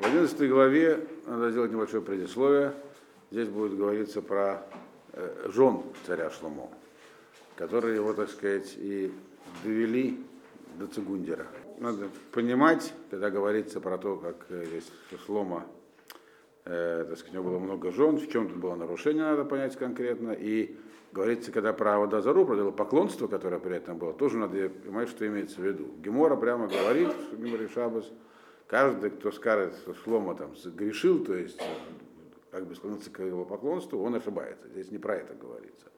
В 11 главе надо сделать небольшое предисловие. Здесь будет говориться про э, жен царя Шломо, которые его, так сказать, и довели до Цигундера. Надо понимать, когда говорится про то, как э, здесь Шлома, э, так сказать, у него было много жен, в чем тут было нарушение, надо понять конкретно. И говорится, когда про Аводазару, про поклонство, которое при этом было, тоже надо понимать, что имеется в виду. Гемора прямо говорит, в Геморе Шабас, каждый, кто скажет, что Шлома там грешил, то есть как бы склониться к его поклонству, он ошибается. Здесь не про это говорится.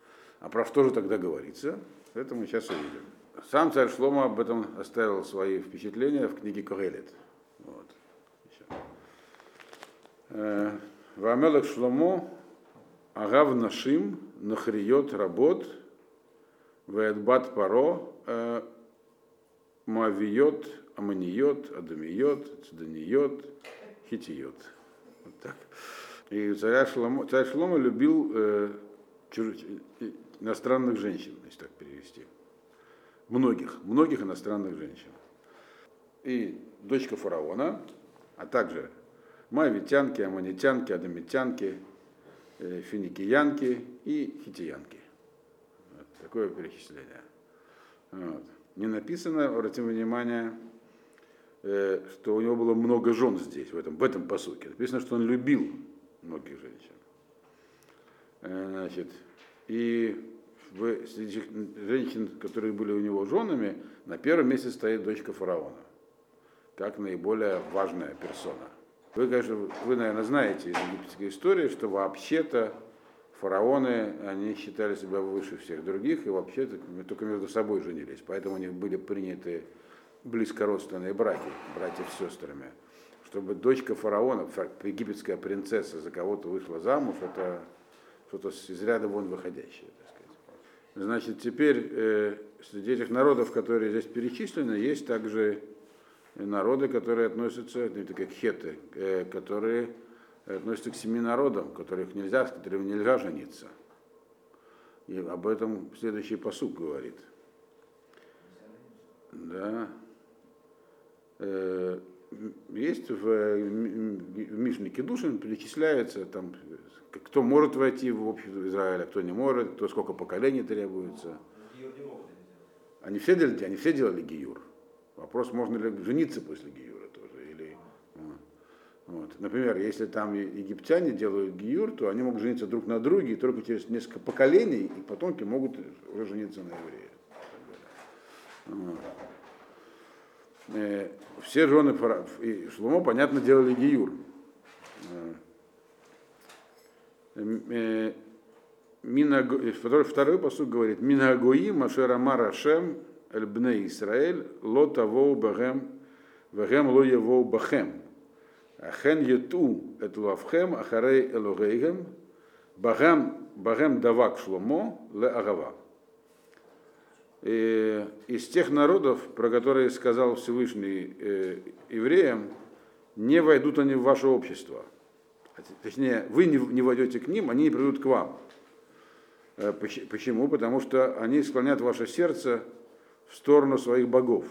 А про что же тогда говорится? Это мы сейчас увидим. Сам царь Шлома об этом оставил свои впечатления в книге Когелет. Вот. Э, Вамелах Шломо Агав Нашим Нахриот Работ Веадбат Паро э, Мавиот Аманиот Адамиот Цданиот Хитиот. Вот так. И царь Шломо, царь Шломо любил э, чуж... иностранных женщин, если так перевести. Многих, многих иностранных женщин. И дочка фараона, а также моавитянки, аманитянки, адамитянки, э, финикиянки и хитиянки. Вот такое перечисление. Вот. Не написано, обратим внимание, э, что у него было много жен здесь, в этом, в этом посуке. Написано, что он любил многих женщин. Э, значит, и в, среди женщин, которые были у него женами, на первом месте стоит дочка фараона, как наиболее важная персона. Вы, конечно, вы, наверное, знаете из египетской истории, что вообще-то фараоны, они считали себя выше всех других, и вообще-то только между собой женились. Поэтому у них были приняты близкородственные браки, братья с сестрами чтобы дочка фараона, египетская принцесса, за кого-то вышла замуж, это что-то из ряда вон выходящее. Так сказать. Значит, теперь э, среди этих народов, которые здесь перечислены, есть также народы, которые относятся, это как хеты, э, которые относятся к семи народам, которых нельзя, с которыми нельзя жениться. И об этом следующий посуд говорит. Да. Э, есть в, в Мишне Кедушин, перечисляется, там, кто может войти в общество Израиля, кто не может, кто сколько поколений требуется. Они все делали, они все делали гиюр. Вопрос, можно ли жениться после гиюра тоже. Или, вот. Например, если там египтяне делают гиюр, то они могут жениться друг на друге, и только через несколько поколений, и потомки могут уже жениться на евреях. Вот. Э, все жены и Шломо, понятно, делали гиюр. Э, э, второй, второй посуд говорит, Минагои Машера Марашем Эльбне Исраэль Ло Тавоу Багем Вагем Ло Явоу Бахем Ахен Ету Эт Лавхем Ахарей Элогейгем Багем Багем Давак Шломо Ле Агава э, из тех народов, про которые сказал Всевышний э, евреям, не войдут они в ваше общество. Точнее, вы не, не войдете к ним, они не придут к вам. Э, почему? Потому что они склонят ваше сердце в сторону своих богов.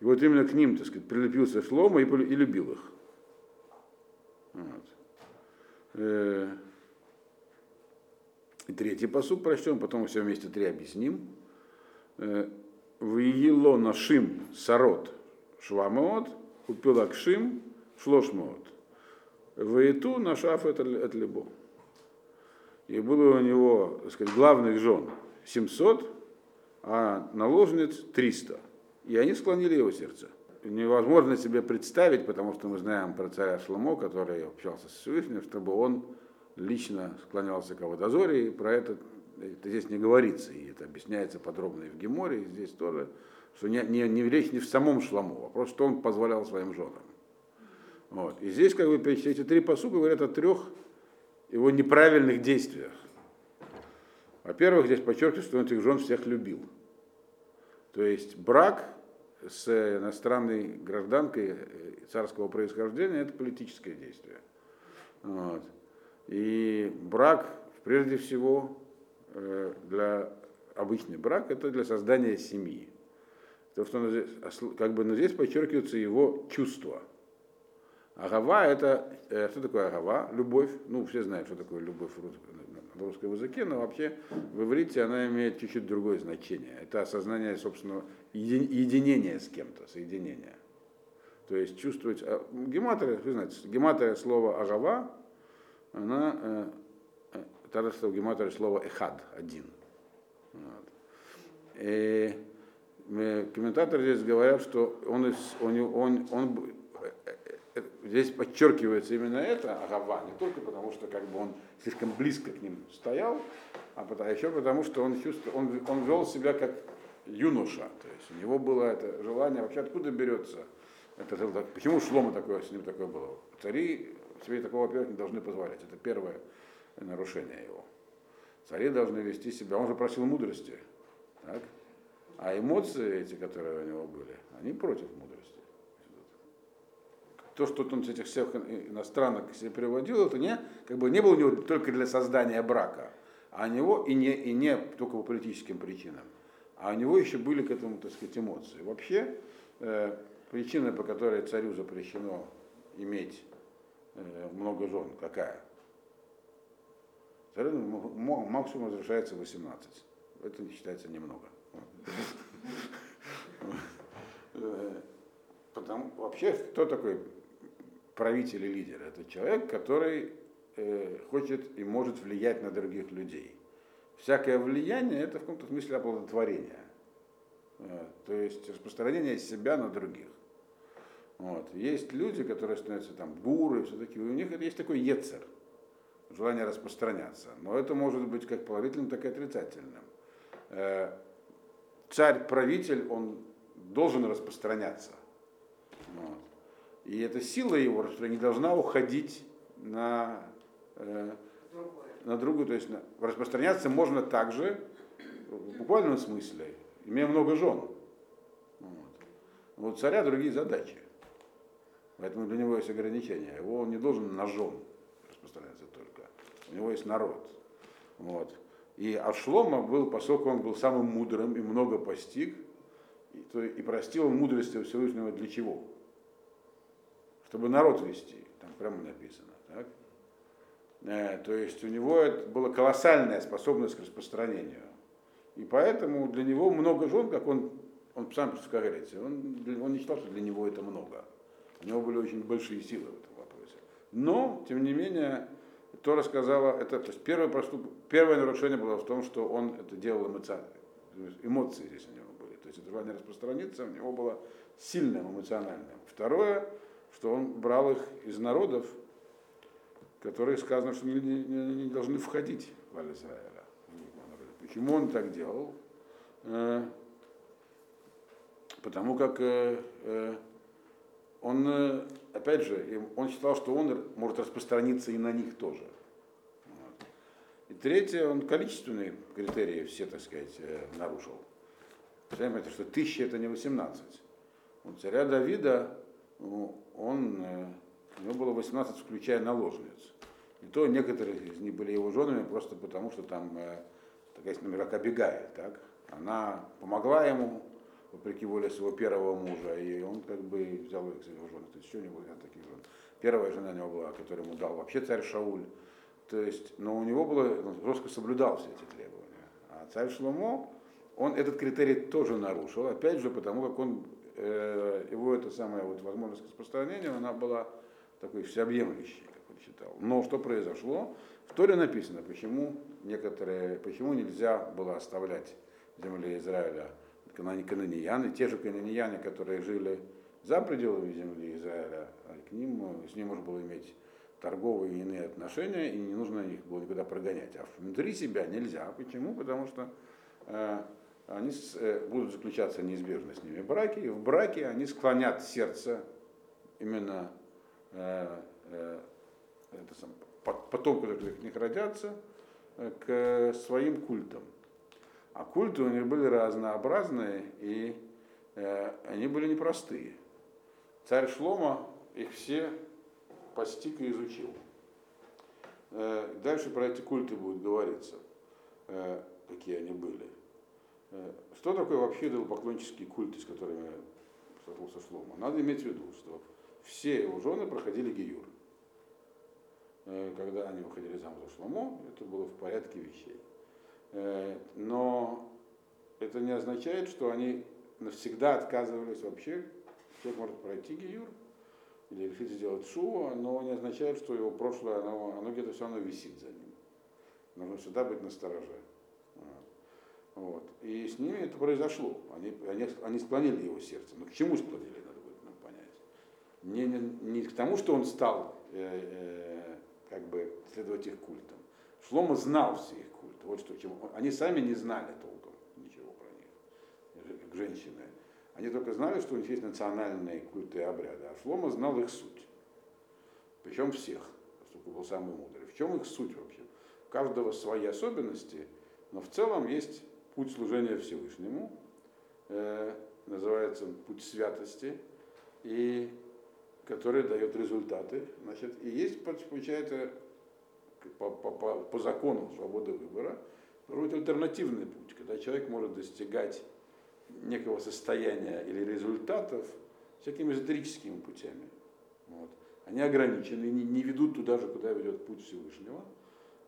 И вот именно к ним, так сказать, прилепился Шлома и, и любил их. Вот. Э, и третий посуд прочтем, потом все вместе три объясним. Э, Виело нашим сарот швамот, упилакшим шлошмот. Ваету нашаф это либо. И было у него, так сказать, главных жен 700, а наложниц 300. И они склонили его сердце. Невозможно себе представить, потому что мы знаем про царя Шломо, который общался с Всевышним, чтобы он лично склонялся к Аводозоре, и про это, это здесь не говорится, и это объясняется подробно и в Геморе, и здесь тоже, что не, не, не речь не в самом Шламу, а просто что он позволял своим женам. Вот. И здесь, как бы, эти три посука говорят о трех его неправильных действиях. Во-первых, здесь подчеркивается, что он этих жен всех любил. То есть брак с иностранной гражданкой царского происхождения – это политическое действие. Вот. И брак, прежде всего, э, для обычный брак это для создания семьи. То, что здесь, как бы, но здесь подчеркивается его чувство. Агава это, э, что такое агава? Любовь. Ну, все знают, что такое любовь в русском, языке, но вообще в иврите она имеет чуть-чуть другое значение. Это осознание собственного единения с кем-то, соединения. То есть чувствовать... А, гематрия, вы знаете, гематрия слова агава, она, э, э тогда что гематрия слова эхад, один. Вот. И комментаторы здесь говорят, что он, он, он, он здесь подчеркивается именно это, Агава, не только потому, что как бы он слишком близко к ним стоял, а, потому, а еще потому, что он, чувствовал, он, он вел себя как юноша. То есть у него было это желание, вообще откуда берется это, почему Шлома такое, с ним такое было? Цари себе такого, во-первых, не должны позволять. Это первое нарушение его. Цари должны вести себя, он же просил мудрости. Так? А эмоции эти, которые у него были, они против мудрости то, что он с этих всех иностранок себе приводил, это не, как бы не было у него только для создания брака, а у него и не, и не только по политическим причинам, а у него еще были к этому, так сказать, эмоции. Вообще, э, причина, по которой царю запрещено иметь много жен, какая? Максимум разрешается 18. Это считается немного. Э, потому, вообще, кто такой правитель и лидер. Это человек, который э, хочет и может влиять на других людей. Всякое влияние это в каком-то смысле оплодотворение. Э, то есть распространение себя на других. Вот. Есть люди, которые становятся там гуры, все таки у них есть такой ецер, желание распространяться. Но это может быть как положительным, так и отрицательным. Э, царь-правитель, он должен распространяться. Вот. И эта сила его не должна уходить на, э, на другую. То есть на, распространяться можно также, в буквальном смысле, имея много жен. Вот. У царя другие задачи. Поэтому для него есть ограничения. Его он не должен жен распространяться только. У него есть народ. Вот. И Ашлома был, поскольку он был самым мудрым и много постиг, и, то, и простил он мудрости Всевышнего для чего? чтобы народ вести, там прямо написано. Так? Э, то есть у него это была колоссальная способность к распространению. И поэтому для него много жен, как он, он сам говорится, он, он не считал, что для него это много. У него были очень большие силы в этом вопросе. Но, тем не менее, то рассказала, это, то есть первое, проступ, первое нарушение было в том, что он это делал эмоционально. Эмоции здесь у него были. То есть это желание распространиться у него было сильным эмоциональным. Второе, что он брал их из народов, которые сказано, что не, не, не должны входить в Аль-Израиля. Почему он так делал? Э, потому как э, э, он, опять же, он считал, что он может распространиться и на них тоже. И третье, он количественные критерии все, так сказать, нарушил. Понимаете, что тысяча это не 18. У царя Давида он, э, у него было 18, включая наложниц. И то некоторые из них были его женами просто потому, что там э, такая, например, как Абигаэль, так? Она помогла ему, вопреки воле своего первого мужа, и он как бы взял их за его жены. То есть еще него нет таких жен. Первая жена у него была, которую ему дал вообще царь Шауль. То есть, но у него было, он жестко соблюдал все эти требования. А царь Шломо, он этот критерий тоже нарушил, опять же, потому как он э, его эта самая вот возможность распространения, она была такой всеобъемлющей, как он считал. Но что произошло? В Торе написано, почему некоторые, почему нельзя было оставлять земли Израиля кананияне, те же кананияне, которые жили за пределами земли Израиля, а к ним, с ним можно было иметь торговые и иные отношения, и не нужно их было никуда прогонять. А внутри себя нельзя. Почему? Потому что э, они э, будут заключаться неизбежно с ними браки, и в браке они склонят сердце именно э, э, это сам, потомку, которые от них родятся, э, к своим культам. А культы у них были разнообразные, и э, они были непростые. Царь Шлома их все постиг и изучил. Э, дальше про эти культы будет говориться, э, какие они были. Э, что такое вообще идолопоклоннический культ, с которыми столкнулся Шлома? Надо иметь в виду, что все его жены проходили гиюр. Э, когда они выходили замуж за Шломо, это было в порядке вещей. Э, но это не означает, что они навсегда отказывались вообще. Человек может пройти гиюр или решить сделать шуву, но не означает, что его прошлое, оно, оно где-то все равно висит за ним. Нужно всегда быть настороже. Вот. И с ними это произошло. Они, они, они склонили его сердце. Но к чему склонили, надо будет нам понять. Не, не, не к тому, что он стал э, э, как бы следовать их культам. Шлома знал все их Вот что, чему. Они сами не знали толком ничего про них, женщины. Они только знали, что у них есть национальные культы и обряды. А Шлома знал их суть. Причем всех, поскольку был самый мудрый. В чем их суть вообще? У каждого свои особенности, но в целом есть путь служения Всевышнему, э, называется путь святости, и который дает результаты. Значит, и есть, получается, по, по, по, по закону свободы выбора, будет альтернативный путь, когда человек может достигать некого состояния или результатов всякими эзотерическими путями. Вот. Они ограничены, не, не ведут туда же, куда ведет путь Всевышнего.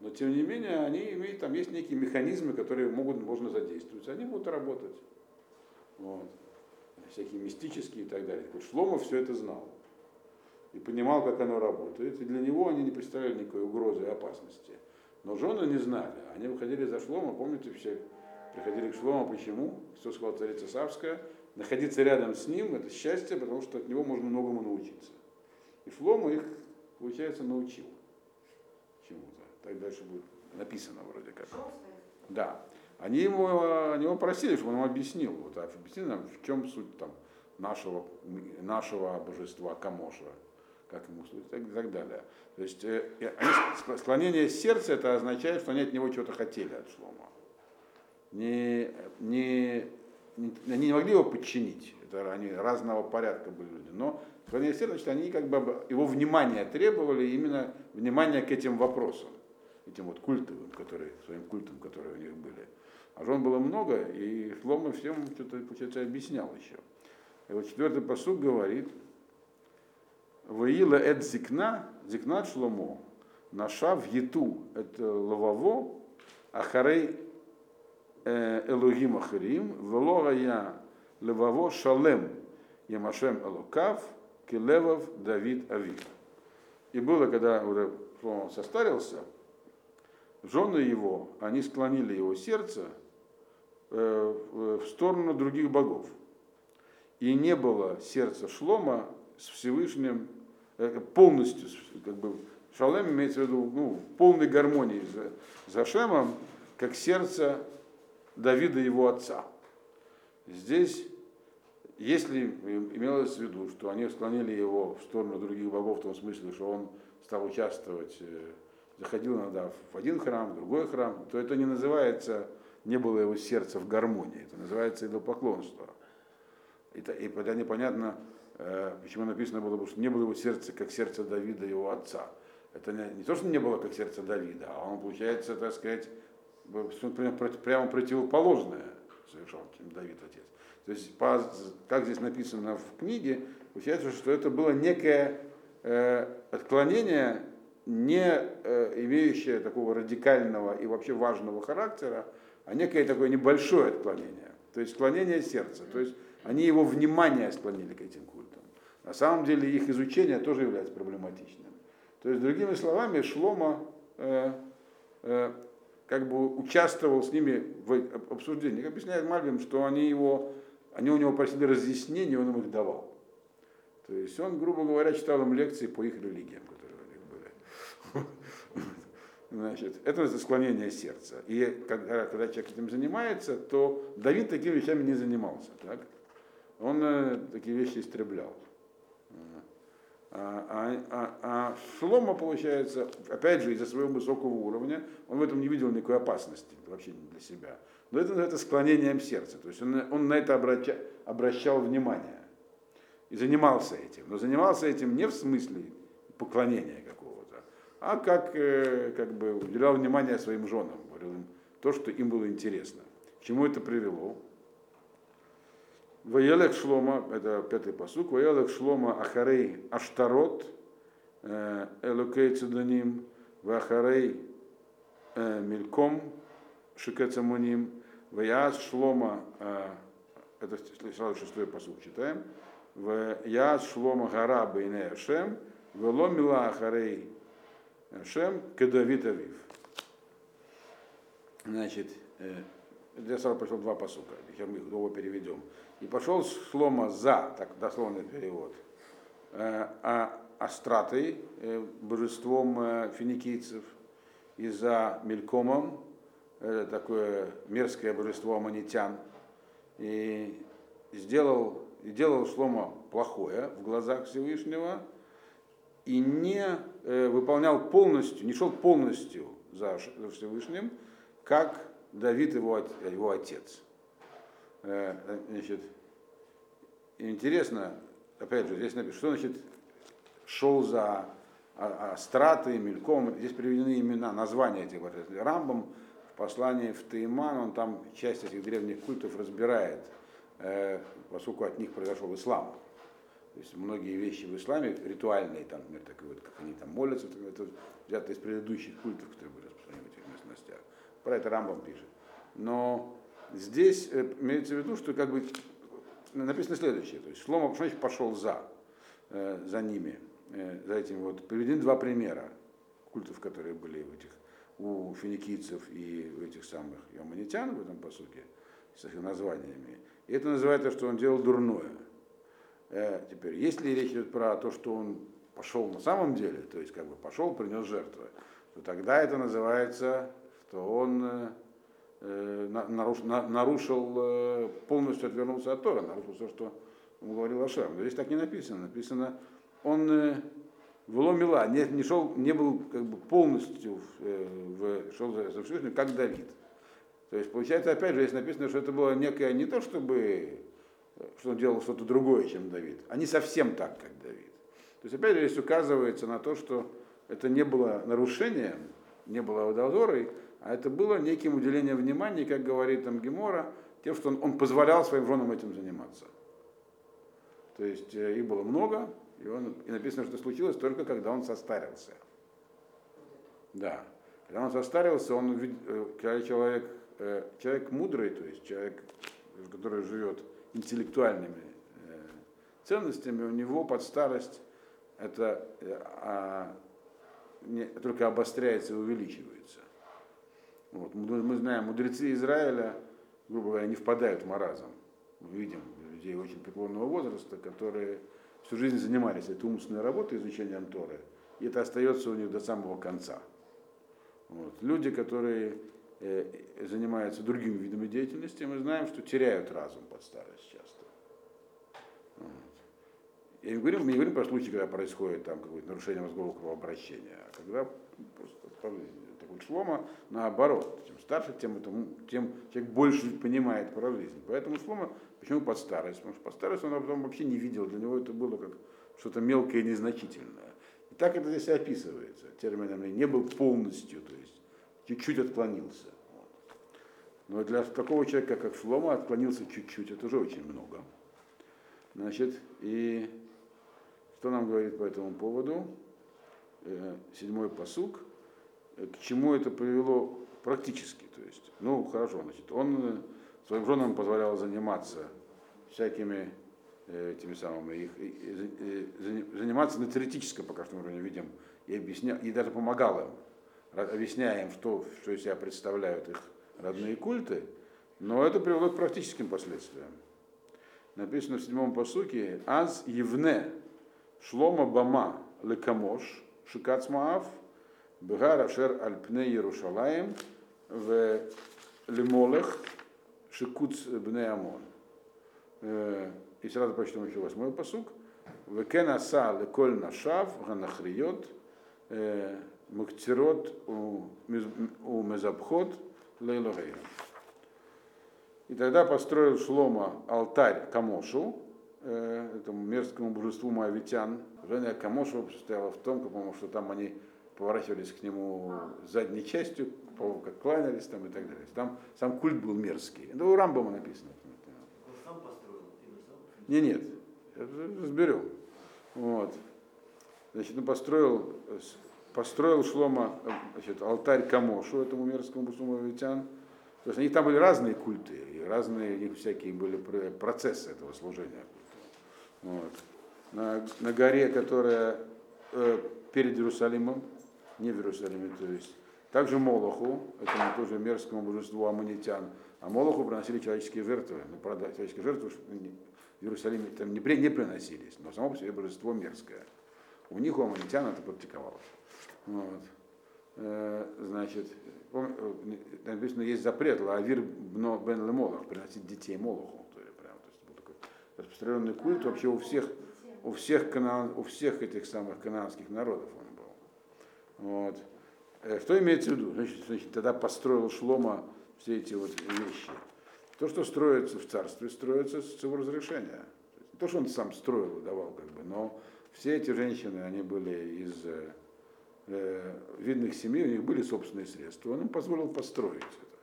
Но тем не менее, они имеют, там есть некие механизмы, которые могут, можно задействовать. Они будут работать. Вот. Всякие мистические и так далее. Вот Шломов все это знал. И понимал, как оно работает. И для него они не представляли никакой угрозы и опасности. Но жены не знали. Они выходили за Шлома, помните, все приходили к Шлому. Почему? Что сказала царица Савская? Находиться рядом с ним – это счастье, потому что от него можно многому научиться. И Шлома их, получается, научил чему-то так дальше будет написано вроде как. Да. Они его, они его просили, чтобы он им объяснил, вот, объяснил нам, в чем суть там, нашего, нашего божества Камоша, как ему служить и так далее. То есть э, они, склонение сердца это означает, что они от него чего-то хотели от Шлома. Не, не, не, они не могли его подчинить, это они разного порядка были люди, но склонение сердца, значит, они как бы его внимание требовали, именно внимание к этим вопросам этим вот культовым, которые, своим культом, которые у них были. А жен было много, и Шлома всем что-то, получается, объяснял еще. И вот четвертый посуд говорит, Ваила эт зикна, зикнат шломо, наша в ету это лававо, ахарей э, элогим ахарим, велора я леваво шалем ямашем элокав, келевов Давид Авид. И было, когда уже Шломо состарился, жены его, они склонили его сердце э, в сторону других богов. И не было сердца Шлома с Всевышним э, полностью, как бы, Шалем имеется в виду ну, в полной гармонии за, за Шемом, как сердце Давида его отца. Здесь, если имелось в виду, что они склонили его в сторону других богов, в том смысле, что он стал участвовать э, заходил иногда в один храм, в другой храм, то это не называется, не было его сердца в гармонии, это называется идолопоклонство. И, и тогда непонятно, э, почему написано было, что не было его сердца, как сердце Давида, его отца. Это не, не то, что не было как сердце Давида, а он, получается, так сказать, прямо противоположное совершал, чем Давид отец. То есть, по, как здесь написано в книге, получается, что это было некое э, отклонение не э, имеющее такого радикального и вообще важного характера, а некое такое небольшое отклонение, то есть склонение сердца. То есть они его внимание склонили к этим культам. На самом деле их изучение тоже является проблематичным. То есть, другими словами, Шлома э, э, как бы участвовал с ними в обсуждении. Объясняет Мальвин, что они, его, они у него просили разъяснений, он им их давал. То есть он, грубо говоря, читал им лекции по их религиям. Значит, это склонение сердца. И когда, когда человек этим занимается, то Давид такими вещами не занимался. Так? Он э, такие вещи истреблял. А, а, а, а Шлома, получается, опять же, из-за своего высокого уровня, он в этом не видел никакой опасности вообще для себя. Но это называется склонением сердца. То есть он, он на это обраща, обращал внимание и занимался этим. Но занимался этим не в смысле поклонения а как, э, как бы уделял внимание своим женам, говорил им то, что им было интересно. К чему это привело? Ваелек Шлома, это пятый посук, Ваелек Шлома Ахарей Аштарот, э, Элокей Цедоним, Вахарей э, Мельком, Шикецамуним, Ваяз Шлома, э, это сразу шестой посук читаем, Ваяз Шлома Гара Бейне Шем, Веломила Ахарей Шем, Кедавит Авив. Значит, я сразу пошел два посука, мы его переведем. И пошел Шлома за, так дословный перевод, а Астратой, божеством финикийцев, и за Мелькомом, такое мерзкое божество аманитян, и сделал, и делал Шлома плохое в глазах Всевышнего, и не э, выполнял полностью, не шел полностью за Всевышним, как Давид его, его отец. Э, значит, интересно, опять же, здесь написано, что значит шел за Астраты, Мельком, здесь приведены имена, названия этих божеств. Рамбом в послании в Таиман, он там часть этих древних культов разбирает, э, поскольку от них произошел ислам. То есть многие вещи в исламе ритуальные, там, например, такие вот, как они там молятся, это взято из предыдущих культов, которые были распространены в этих местностях. Про это Рамбом пишет. Но здесь э, имеется в виду, что как бы написано следующее. То есть Шлома пошел за, э, за ними. Э, за этим вот приведены два примера культов, которые были в этих, у финикийцев и у этих самых яманитян в этом посуке с их названиями. И это называется, что он делал дурное. Э, теперь, если речь идет про то, что он пошел на самом деле, то есть как бы пошел, принес жертву, то тогда это называется, что он э, нарушил, нарушил, полностью отвернулся от Тора, нарушил все, что говорил о Шем. Но здесь так не написано. Написано, он э, вломила, не, не, шел, не был как бы полностью э, в, шел за Всевышним, как Давид. То есть получается, опять же, здесь написано, что это было некое не то, чтобы что он делал что-то другое, чем Давид, а не совсем так, как Давид. То есть, опять же, здесь указывается на то, что это не было нарушением, не было водозорой, а это было неким уделением внимания, как говорит там Гемора, тем, что он, он позволял своим женам этим заниматься. То есть э, их было много, и, он, и написано, что случилось только когда он состарился. Да. Когда он состарился, он, э, когда человек, э, человек мудрый, то есть человек, который живет интеллектуальными ценностями, у него под старость это а, не, только обостряется и увеличивается. Вот. Мы знаем, мудрецы Израиля, грубо говоря, не впадают в маразм. Мы видим людей очень преклонного возраста, которые всю жизнь занимались этой умственной работой, изучением Торы, и это остается у них до самого конца. Вот. Люди, которые э, занимаются другими видами деятельности, мы знаем, что теряют разум под старость часто. Вот. Я не говорю, мы не говорим про случаи, когда происходит там какое-то нарушение мозгового кровообращения, а когда просто по жизни. Вот Шлома наоборот, чем старше, тем, это, тем человек больше понимает про жизнь. Поэтому Шлома Почему под старость? Потому что под старость он потом вообще не видел, для него это было как что-то мелкое и незначительное. И так это здесь и описывается. Термином не был полностью, то есть чуть-чуть отклонился. Но для такого человека, как Шлома, отклонился чуть-чуть, это уже очень много. Значит, и что нам говорит по этому поводу? Э, седьмой посук. К чему это привело практически? То есть, ну, хорошо, значит, он э, своим женам позволял заниматься всякими э, этими самыми, их, заниматься на теоретическом пока что уровне, видим, и, объясня, и даже помогал им, объясняя им, что, что из себя представляют их родные культы, но это привело к практическим последствиям. Написано в седьмом посуке «Аз евне шлома бама лекамош шикацмаав бегар ашер альпне Иерушалаем в лемолех Шикуц Бне Амон. И сразу прочтем еще восьмой посук. Векен аса леколь нашав ганахриот мактирот у мезабхот лейлогейра. И тогда построил Шлома алтарь Камошу, э, этому мерзкому божеству моавитян. Женя Камошу состояла в том, что там они поворачивались к нему задней частью, как кланялись там и так далее. Там сам культ был мерзкий. Это у Рамбама написано. Он сам построил Не, нет, разберем. Вот. Значит, он построил, построил Шлома значит, алтарь Камошу, этому мерзкому сумавитян. То есть у них там были разные культы, и разные их всякие были процессы этого служения. Вот. На, на горе, которая э, перед Иерусалимом, не в Иерусалиме, то есть также Молоху, этому тоже мерзкому божеству аммонитян, а Молоху приносили человеческие жертвы. Ну, правда, человеческие жертвы в Иерусалиме там не, не приносились, но само по себе божество мерзкое. У них, у аммонитян, это практиковалось. Вот. Э, значит, э, написано, есть запрет, лавир бен лемолах, приносить детей Молоху. То есть, прям, то есть, был такой распространенный культ вообще у всех, у всех, канан, у всех этих самых канадских народов он. Вот. Э, что имеется в виду? Значит, значит, тогда построил Шлома все эти вот вещи. То, что строится в царстве, строится с его разрешения. То, что он сам строил, давал, как бы, но все эти женщины, они были из э, э, видных семей, у них были собственные средства, он им позволил построить это.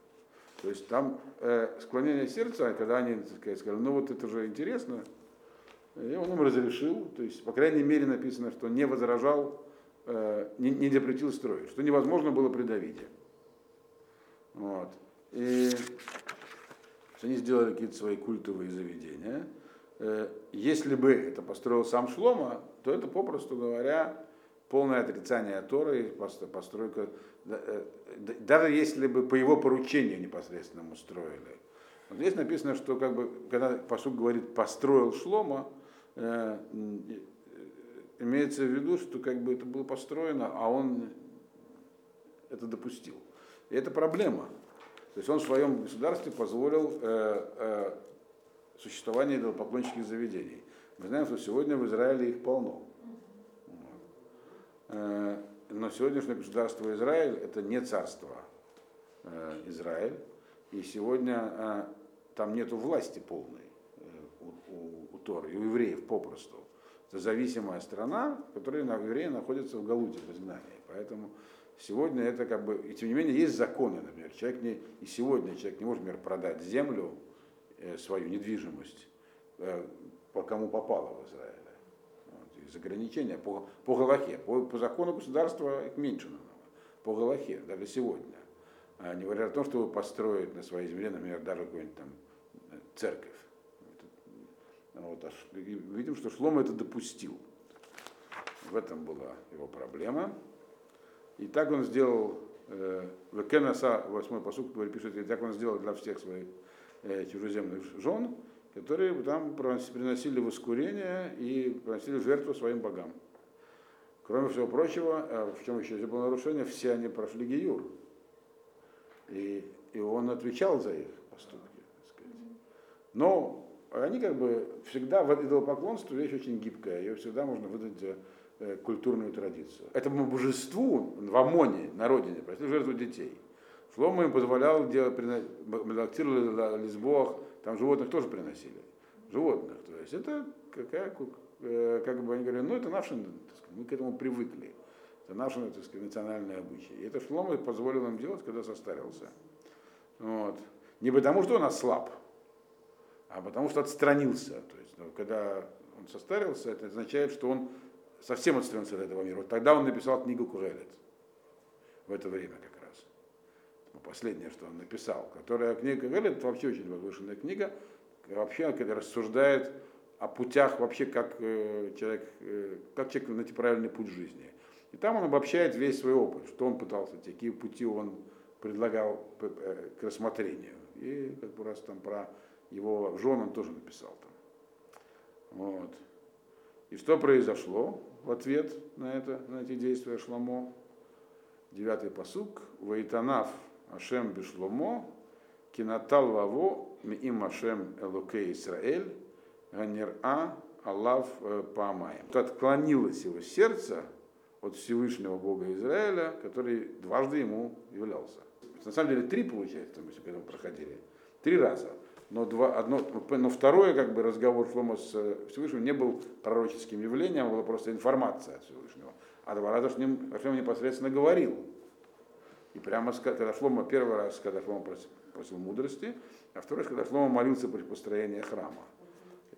То есть там э, склонение сердца, когда они так сказать, сказали, ну вот это же интересно, и он им разрешил, то есть, по крайней мере, написано, что не возражал, э, не, не запретил строить, что невозможно было при Давиде. Вот. И они сделали какие-то свои культовые заведения. Э, если бы это построил сам Шлома, то это, попросту говоря, полное отрицание Торы, постройка, э, даже если бы по его поручению непосредственно устроили. Вот здесь написано, что как бы, когда посуд говорит «построил Шлома», э, имеется в виду, что как бы это было построено, а он это допустил. И это проблема. То есть он в своем государстве позволил э, э, существование идолопоклоннических заведений. Мы знаем, что сегодня в Израиле их полно. Э, но сегодняшнее государство Израиль это не царство э, Израиль. И сегодня э, там нет власти полной у, у, у Торы, у евреев попросту. Это зависимая страна, в которой евреи находятся в Галуте, в изгнании. Поэтому Сегодня это как бы, и тем не менее есть законы, например, человек не, и сегодня человек не может, например, продать землю, э, свою недвижимость, э, по кому попало в Израиле. Вот, из ограничения по, по Галахе. По, по закону государства их меньше надо. По Галахе, даже сегодня. А не говоря о том, чтобы построить на своей земле, например, даже какую-нибудь там э, церковь. Вот, аж, видим, что Шлома это допустил. В этом была его проблема. И так он сделал, э, Векенаса, восьмой посуд, пишет, и так он сделал для всех своих э, чужеземных жен, которые там приносили воскурение и приносили жертву своим богам. Кроме всего прочего, э, в чем еще было нарушение, все они прошли Гиюр. И, и он отвечал за их поступки. Сказать. Но они как бы всегда, в идолопоклонство вещь очень гибкая, ее всегда можно выдать за Э, культурную традицию. Этому божеству в Амоне, на родине, просили жертву детей. Шлома им позволял делать, редактировали на лесбоах, там животных тоже приносили. Животных. То есть это какая, э, как бы они говорили, ну это сказать, мы к этому привыкли. Это наше так сказать, национальное обычай. И это Шлома позволил им делать, когда состарился. Вот. Не потому, что он ослаб, а потому что отстранился. То есть, ну, когда он состарился, это означает, что он совсем отстранился от этого мира. Вот тогда он написал книгу Курелет. В это время как раз. Последнее, что он написал. Которая книга Курелет, это вообще очень возвышенная книга. Вообще, когда рассуждает о путях вообще, как э, человек, э, как человек найти правильный путь жизни. И там он обобщает весь свой опыт, что он пытался, какие пути он предлагал э, к рассмотрению. И как бы раз там про его жен он тоже написал там. Вот. И что произошло? в ответ на, это, на эти действия Шломо. Девятый посук. Ваитанав Ашем Бишломо, Кинатал Ваво, Миим Ашем Элуке Исраэль, А, Аллав э, Паамаем. Отклонилось его сердце от Всевышнего Бога Израиля, который дважды ему являлся. На самом деле три получается, мы к этому проходили. Три раза но, два, одно, но второе, как бы, разговор Шлома с Всевышним не был пророческим явлением, была просто информация от Всевышнего. А два раза с ним Шлома непосредственно говорил. И прямо, когда Шлома, первый раз, когда Шлома просил, просил мудрости, а второй раз, когда Шлома молился при построении храма.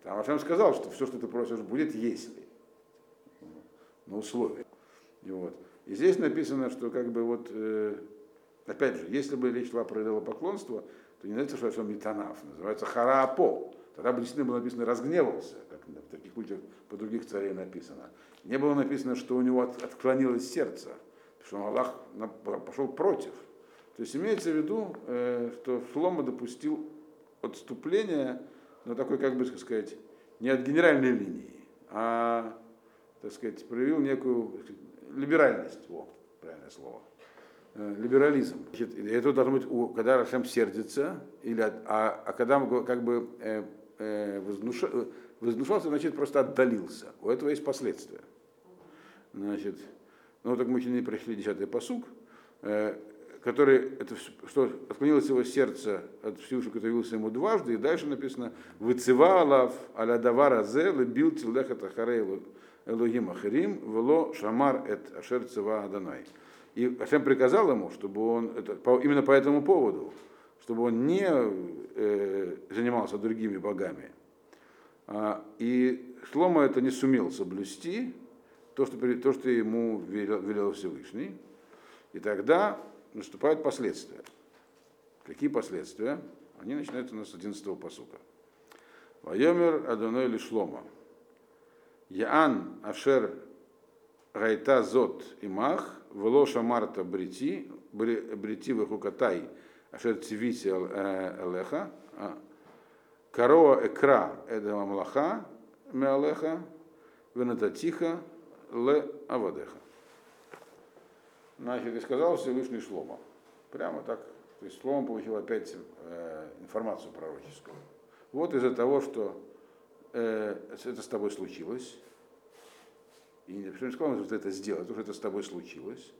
Там Ашем сказал, что все, что ты просишь, будет, если. На условии. И, вот. и здесь написано, что как бы вот, э, опять же, если бы речь шла про идолопоклонство, то не называется, что Ашем Митанаф, называется Хараапо. Тогда бы действительно было написано «разгневался», как в таких случаях по других царей написано. Не было написано, что у него от, отклонилось сердце, что Аллах пошел против. То есть имеется в виду, э, что Шлома допустил отступление, но такой, как бы сказать, не от генеральной линии, а, так сказать, проявил некую либеральность, во, правильное слово, либерализм. Значит, это должно быть, когда Рашем сердится, или, а, а когда как бы э, э, вознуша, вознушался, значит, просто отдалился. У этого есть последствия. Значит, ну так мы еще не прошли десятый посук. Э, который, это, что отклонилось его сердце от Всевышнего, который явился ему дважды, и дальше написано «Выцевалав аля давара зе лебил тилехат ахарей элогим ахарим вело шамар эт ашер цева аданай». И Ашем приказал ему, чтобы он, это, по, именно по этому поводу, чтобы он не э, занимался другими богами. А, и Шлома это не сумел соблюсти, то, что, то, что ему велел, велел Всевышний. И тогда наступают последствия. Какие последствия? Они начинаются у нас с 11 посука. Вайомер Адоной Лишлома. Яан Ашер Гайта Зот Имах, Велоша Марта Брити, Брити Вехукатай, Ашер Цивити Элеха, Кароа Экра Эдема Млаха, Меалеха, Венататиха, Ле Авадеха. Значит, и сказал Всевышний Шлома. Прямо так. То есть Шлома получил опять э, информацию пророческую. Вот из-за того, что э, это с тобой случилось, и не сказал, что это сделать, потому что это с тобой случилось,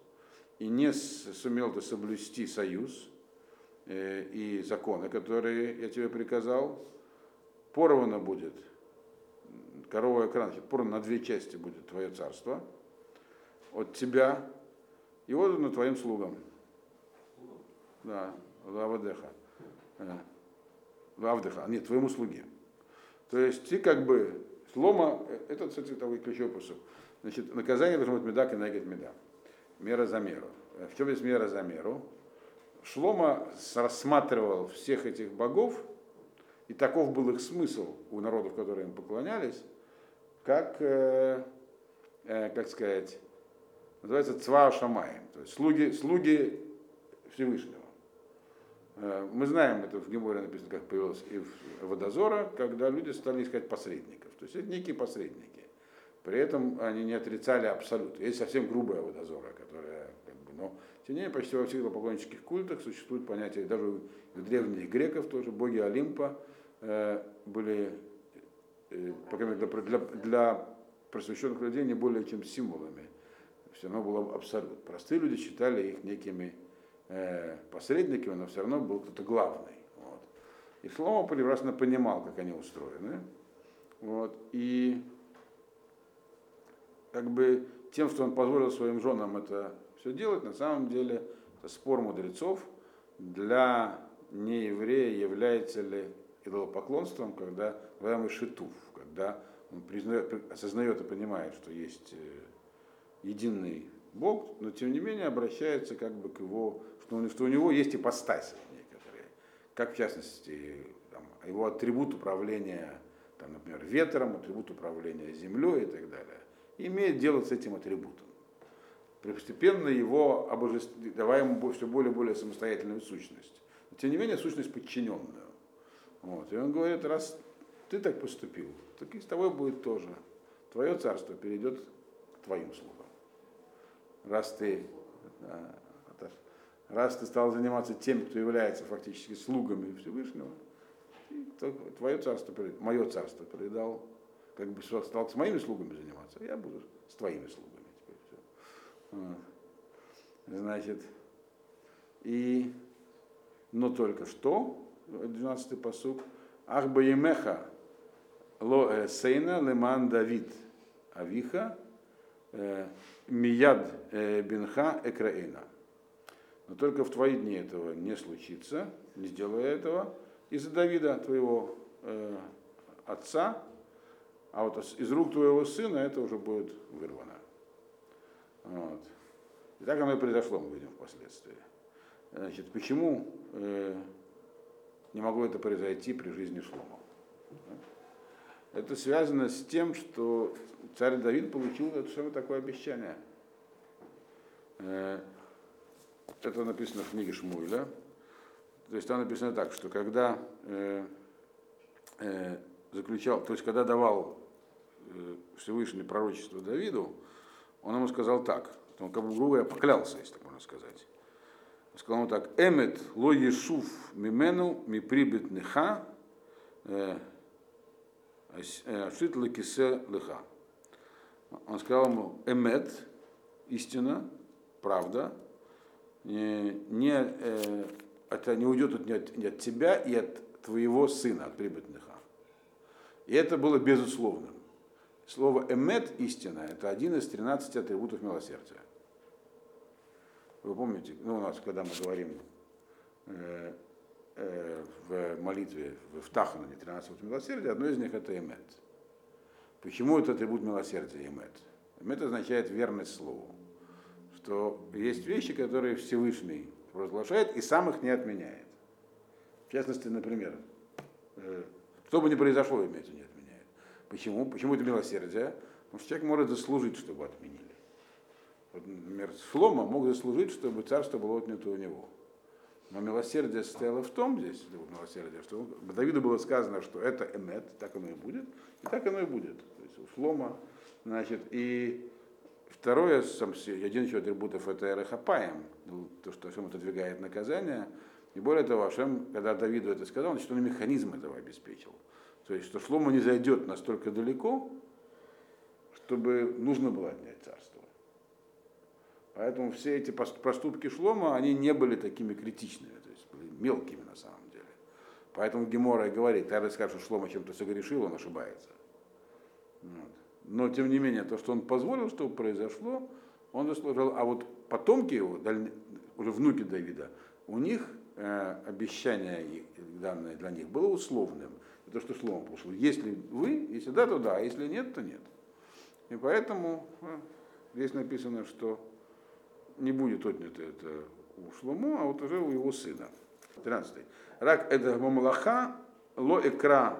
и не сумел ты соблюсти союз э, и законы, которые я тебе приказал, порвано будет коровый экран, порвано на две части будет твое царство, от тебя и отдано твоим слугам. Да, Лавадеха. Лавдеха, а нет, твоему слуге. То есть ты как бы слома, это, кстати, такой ключевой посыл. Значит, наказание должно быть медак и нагет меда. Мера за меру. В чем есть мера за меру? Шлома рассматривал всех этих богов, и таков был их смысл у народов, которые им поклонялись, как, э, э, как сказать, называется Цва Шамаем, то есть слуги, слуги Всевышнего. Э, мы знаем, это в Геморе написано, как появилось и в Водозора, когда люди стали искать посредников. То есть это некие посредники. При этом они не отрицали абсолют. Есть совсем грубая водозора, которая, как бы, но тем не менее, почти во всех поклоннических культах существует понятие, даже у древних греков тоже, боги Олимпа э, были, э, по крайней мере, для, для, для просвещенных людей не более чем символами все равно был абсолют. Простые люди считали их некими э, посредниками, но все равно был кто-то главный. Вот. И Шлома прекрасно понимал, как они устроены. Вот. И как бы тем, что он позволил своим женам это все делать, на самом деле это спор мудрецов для нееврея является ли идолопоклонством, когда называемый шитуф, когда он признает, осознает и понимает, что есть э, единый Бог, но тем не менее обращается как бы к его, что, он, что у него есть ипостаси некоторые, как в частности там, его атрибут управления, там, например, ветром, атрибут управления землей и так далее, имеет дело с этим атрибутом. Постепенно его обожествляя, давая ему все более и более самостоятельную сущность. Но, тем не менее, сущность подчиненную. Вот. И он говорит, раз ты так поступил, так и с тобой будет тоже. Твое царство перейдет к твоим слугам раз ты, раз ты стал заниматься тем, кто является фактически слугами Всевышнего, твое царство, мое царство передал, как бы стал с моими слугами заниматься, я буду с твоими слугами теперь все. Значит, и, но только что, 12-й посуг, Ах Баемеха ло сейна леман Давид Авиха э, Мияд э, бинха экраина. Но только в твои дни этого не случится, не сделая этого. Из-за Давида, твоего э, отца, а вот из рук твоего сына это уже будет вырвано. Вот. И так оно и произошло, мы видим впоследствии. Значит, почему э, не могло это произойти при жизни Шлома? Это связано с тем, что царь Давид получил это самое такое обещание. Э, это написано в книге Шмуэля. То есть там написано так, что когда э, э, заключал, то есть когда давал Всевышний пророчество Давиду, он ему сказал так, он как бы грубо поклялся, если так можно сказать. Он сказал ему так, эмет ло ешув мимену ми прибит неха, э, ашит лекисе леха. Он сказал ему, эмет, истина, правда, не, не, э, это не уйдет не, от, не от тебя и от твоего сына, от прибытных. И это было безусловным. Слово эмет, истина, это один из 13 атрибутов милосердия. Вы помните, ну, у нас, когда мы говорим э, э, в молитве, в Таханане 13 атрибутов милосердия, одно из них это эмет. Почему это атрибут милосердия эмет? Эмет означает верность слову. Что есть вещи, которые Всевышний провозглашает и сам их не отменяет. В частности, например, э, что бы ни произошло, имеется не отменяет. Почему? Почему это милосердие? Потому что человек может заслужить, чтобы отменили. Вот, например, Шлома мог заслужить, чтобы царство было отнято у него. Но милосердие состояло в том здесь, милосердие, что Давиду было сказано, что это эмет, так оно и будет, и так оно и будет. То есть у Шлома, значит, и второе, сам, один еще атрибутов это эрехапаем, ну, то, что Ашем отодвигает наказание, и более того, Ашем, когда Давиду это сказал, значит, он механизм этого обеспечил. То есть, что Шлома не зайдет настолько далеко, чтобы нужно было отнять царство. Поэтому все эти поступки Шлома, они не были такими критичными, то есть были мелкими на самом деле. Поэтому Гемора и говорит, когда скажет, что Шлома чем-то согрешил, он ошибается. Вот. Но, тем не менее, то, что он позволил, чтобы произошло, он заслужил. А вот потомки его, уже внуки Давида, у них э, обещание данное для них было условным. Это что словом пошло. Если вы, если да, то да, а если нет, то нет. И поэтому э, здесь написано, что не будет отнято это у Шлому, а вот уже у его сына. 13. Рак это мамлаха ло экра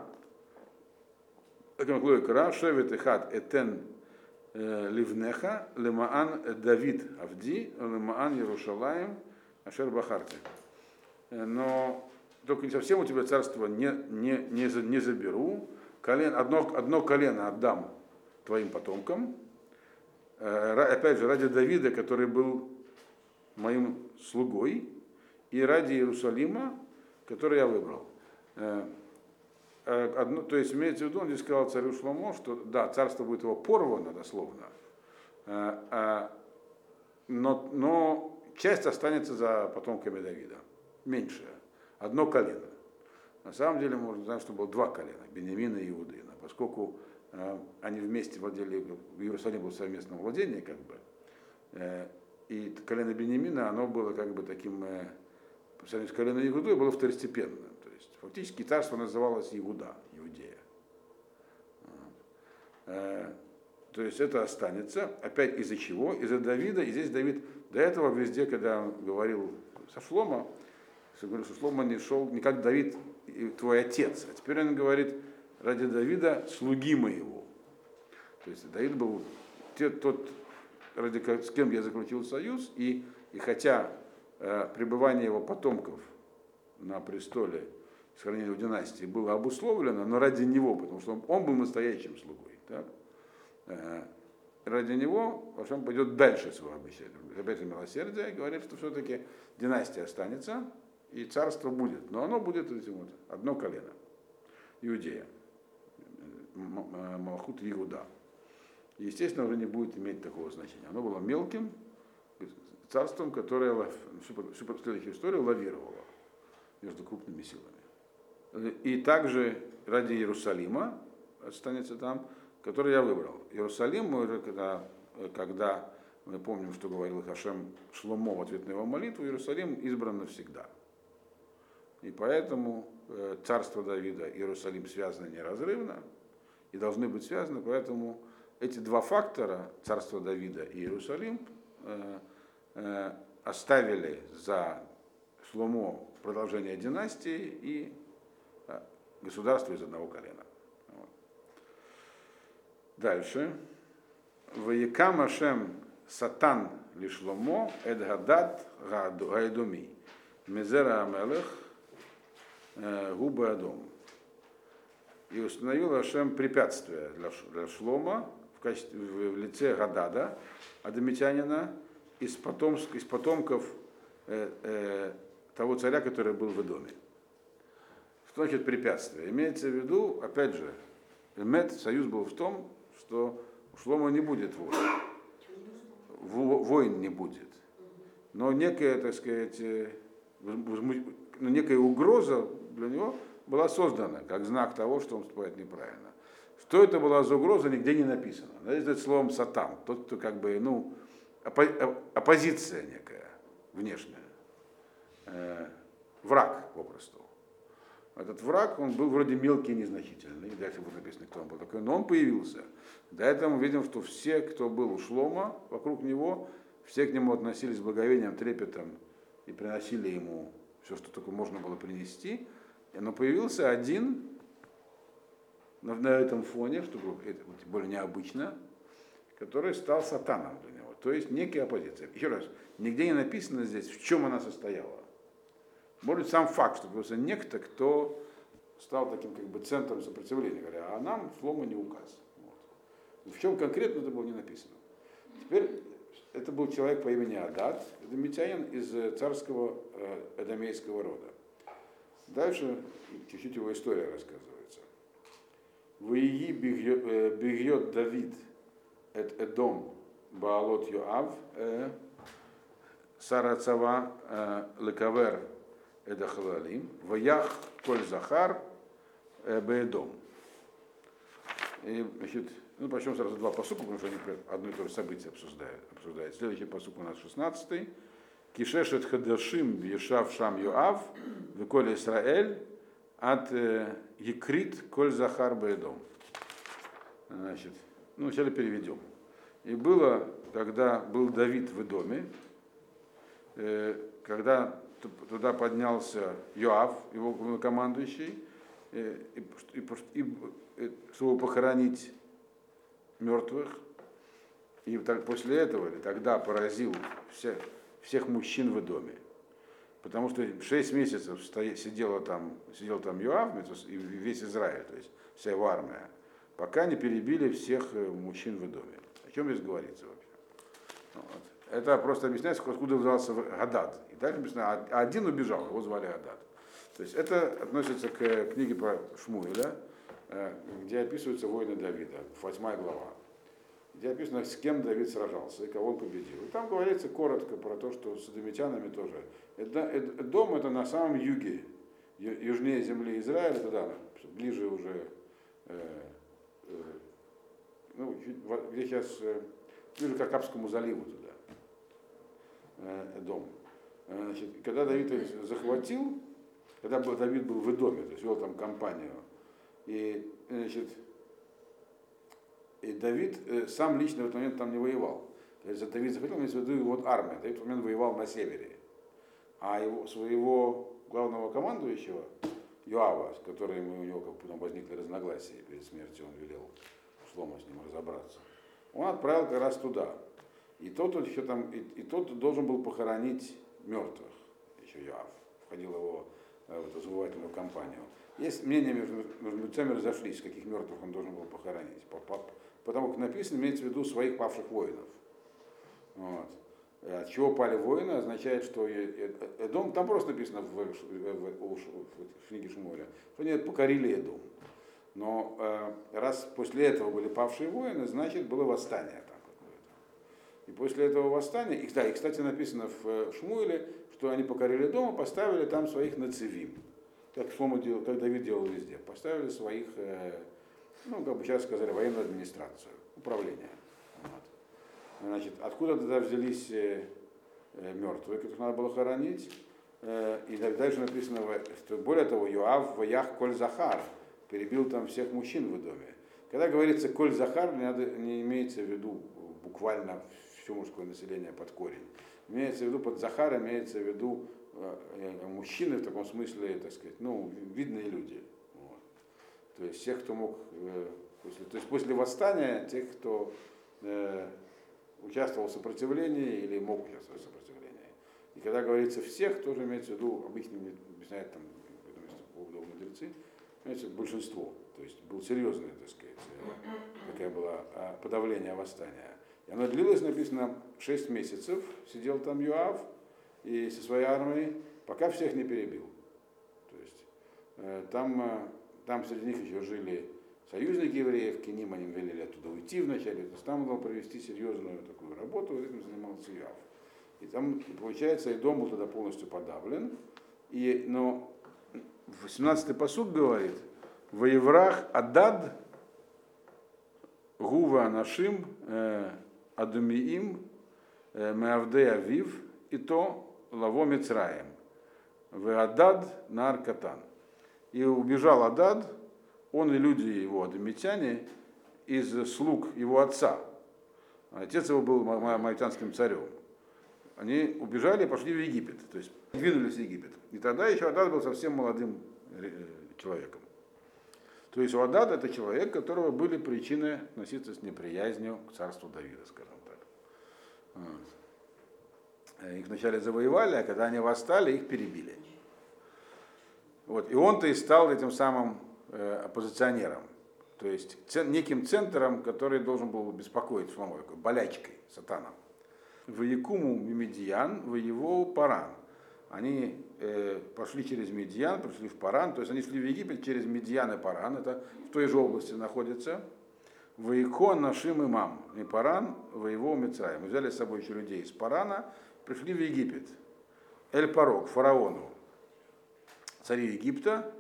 ло экра шевет эхат этен э, ливнеха лемаан Давид Авди лемаан Ярушалаем Ашер Бахарте. Э, но только не совсем у тебя царство не, не, не, не заберу, колен, одно, одно колено отдам твоим потомкам, э, опять же, ради Давида, который был моим слугой, и ради Иерусалима, который я выбрал. Э, одно, то есть имеется в виду, он здесь сказал царю Шломо, что да, царство будет его порвано дословно, но, но часть останется за потомками Давида меньшее, одно колено. На самом деле можно знать, что было два колена, Бенемина и Иуды. Но поскольку э, они вместе владели, в Иерусалиме было совместное владение, как бы, э, и колено Бенемина, оно было как бы таким, э, по сравнению с коленом Иуды, было второстепенным. То есть фактически царство называлось Иуда, Иудея. Э, то есть это останется, опять из-за чего? Из-за Давида. И здесь Давид до этого везде, когда он говорил со Шлома, что говорю, что Шлома не шел не как Давид, твой отец. А теперь он говорит, ради Давида слуги моего. То есть Давид был те, тот, ради, с кем я заключил союз, и, и хотя э, пребывание его потомков на престоле, сохранение его династии было обусловлено, но ради него, потому что он, он был настоящим слугой. Так? Э, ради него Ашем пойдет дальше своего обещания. Опять же милосердие, говорит, что все-таки династия останется, и царство будет, но оно будет вот, одно колено, Иудея, Малахут Иуда. Естественно, уже не будет иметь такого значения. Оно было мелким царством, которое всю последующую историю лавировало между крупными силами. И также ради Иерусалима останется там, который я выбрал. Иерусалим, когда, когда мы помним, что говорил Хашем Шломо в ответ на его молитву, Иерусалим избран навсегда. И поэтому э, царство Давида и Иерусалим связаны неразрывно. и должны быть связаны, поэтому эти два фактора, царство Давида и Иерусалим, э, э, оставили за Шломо продолжение династии и государство из одного колена. Вот. Дальше. Ваякам Ашем Сатан лишломо эдгадат гайдуми. Мезера Амелех губы Адом. И установил Ашем препятствие для, для Шлома в, качестве, в лице Гадада, адамитянина, из, потомств, из потомков э, э, того царя, который был в Эдоме. Что значит препятствие? Имеется в виду, опять же, Эмет, союз был в том, что у Шлома не будет войн. Войн не будет. Но некая, так сказать, э, некая угроза для него была создана, как знак того, что он поступает неправильно. Что это была за угроза, нигде не написано. Это словом сатан, тот, кто как бы, ну, оппозиция некая, внешняя. Э, враг, попросту. Этот враг, он был вроде мелкий и незначительный, дальше будет написано, кто он был такой, но он появился. До этого мы видим, что все, кто был у Шлома, вокруг него, все к нему относились с благовением, трепетом и приносили ему все, что только можно было принести. Но появился один на, этом фоне, чтобы это более необычно, который стал сатаном для него. То есть некая оппозиция. Еще раз, нигде не написано здесь, в чем она состояла. Может сам факт, что появился некто, кто стал таким как бы центром сопротивления, говоря, а нам слома не указ. Вот. В чем конкретно это было не написано. Теперь это был человек по имени Адат, эдомитянин из царского э, эдомейского рода. Дальше чуть-чуть его история рассказывается. В Ии бегет Давид эт Эдом Баалот Йоав э, Сарацава э, Лекавер Эдахалалим Ваях Коль Захар Беедом. И, значит, ну, причем сразу два посука, потому что они одно и то же событие обсуждают. обсуждают. Следующий посук у нас 16 Кишешет Хадашим Ешав Шам Юав, Виколь Исраэль, от э, Екрит Коль Захар Баедом. Значит, ну, вначале переведем. И было, когда был Давид в доме, э, когда туда поднялся Йоав, его командующий, э, и, и, и, чтобы похоронить мертвых, и так, после этого тогда поразил всех, всех мужчин в доме. Потому что 6 месяцев сидела там, сидел там Юав и весь Израиль, то есть вся его армия, пока не перебили всех э, мужчин в доме. О чем здесь говорится вообще? Вот. Это просто объясняется, откуда взялся Гадад. И дальше написано, а, а один убежал, его звали Гадад. То есть это относится к книге про Шмуэля, э, где описываются войны Давида, восьмая глава где описано, с кем Давид сражался и кого он победил. И там говорится коротко про то, что с адамитянами тоже. Дом это на самом юге, южнее земли Израиля, туда, ближе уже, э, э, ну, где сейчас, э, ближе к Акапскому заливу туда, э, дом. Э, значит, когда Давид их захватил, когда Давид был в доме, то есть вел там компанию, и значит, и Давид э, сам лично в этот момент там не воевал. То есть Давид захватил, имеется в виду вот армия. Давид в этот момент воевал на севере. А его, своего главного командующего, Юава, с которым у него как потом возникли разногласия перед смертью, он велел Шлома с ним разобраться. Он отправил как раз туда. И тот, еще там, и, и тот должен был похоронить мертвых, еще Юав. Входил его э, в эту завоевательную кампанию. Есть мнения между, между мертвецами разошлись, каких мертвых он должен был похоронить. По, по, потому как написано, имеется в виду своих павших воинов. Вот. От чего пали воины, означает, что Эдом, там просто написано в, в, в, в книге Шмуэля, что они покорили Эдом. Но э, раз после этого были павшие воины, значит было восстание там какое-то. И после этого восстания, и, да, и кстати написано в э, Шмуэле, что они покорили дом и поставили там своих нацевим. Как Шлома делал, как Давид делал везде. Поставили своих э, ну, как бы сейчас сказали, военную администрацию, управление. Вот. Значит, откуда тогда взялись э, э, мертвые, которых надо было хоронить? Э, и дальше написано, что более того, Юав Ваях Коль Захар перебил там всех мужчин в доме. Когда говорится коль Захар, не, надо, не имеется в виду буквально все мужское население под корень. Имеется в виду под Захар, имеется в виду э, мужчины в таком смысле, так сказать, ну, видные люди. То есть всех, кто мог, э, после, то есть после восстания, тех, кто э, участвовал в сопротивлении или мог участвовать в сопротивлении. И когда говорится всех, тоже имеется в виду, обычно объясняют там, мудрецы, имеется большинство. То есть был серьезное, так сказать, такая была подавление восстания. И оно длилось, написано, 6 месяцев. Сидел там Юав и со своей армией, пока всех не перебил. То есть э, там, э, там среди них еще жили союзники евреев, к ним они велели оттуда уйти вначале. То есть там было провести серьезную такую работу, этим занимался Юав. И там, получается, и дом был тогда полностью подавлен. И, но 18-й посуд говорит, Воеврах Адад Гува Нашим э, Адумиим э, Меавде Авив и то Лаво Мицраем. В Адад Наркатан. И убежал Адад, он и люди его, адамитяне, из слуг его отца. Отец его был маитянским царем. Они убежали и пошли в Египет, то есть двинулись в Египет. И тогда еще Адад был совсем молодым э, человеком. То есть у Адада это человек, которого были причины относиться с неприязнью к царству Давида, скажем так. Вот. Их вначале завоевали, а когда они восстали, их перебили. Вот. И он-то и стал этим самым э, оппозиционером, то есть цен, неким центром, который должен был беспокоить такой болячкой, сатаном. В Мимедиян, в его Паран они э, пошли через Медьян, пришли в Паран, то есть они шли в Египет через Медьян и Паран, это в той же области находится. Воикон нашим имам, и Паран, воевал Мицраем. Мы взяли с собой еще людей из Парана, пришли в Египет. Эль Парок, фараону, царю Египта,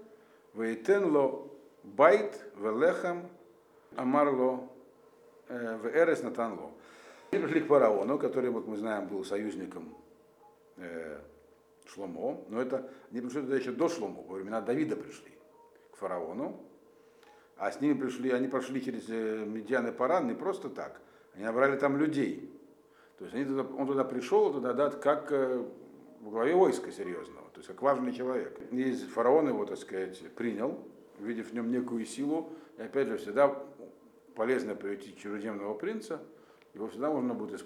Вейтенло Байт, Велехам, Амарло, э, в Эрес Натанло. И пришли к фараону, который, вот мы знаем, был союзником э, Шломо, но это не пришли туда еще до Шломо, во времена Давида пришли к фараону, а с ними пришли, они прошли через э, Медиан и Паран не просто так, они набрали там людей. То есть они туда, он туда пришел, туда дат как э, в главе войска серьезного, то есть как важный человек. И фараон его, так сказать, принял, увидев в нем некую силу, и опять же всегда полезно прийти чужеземного принца, его всегда можно будет использовать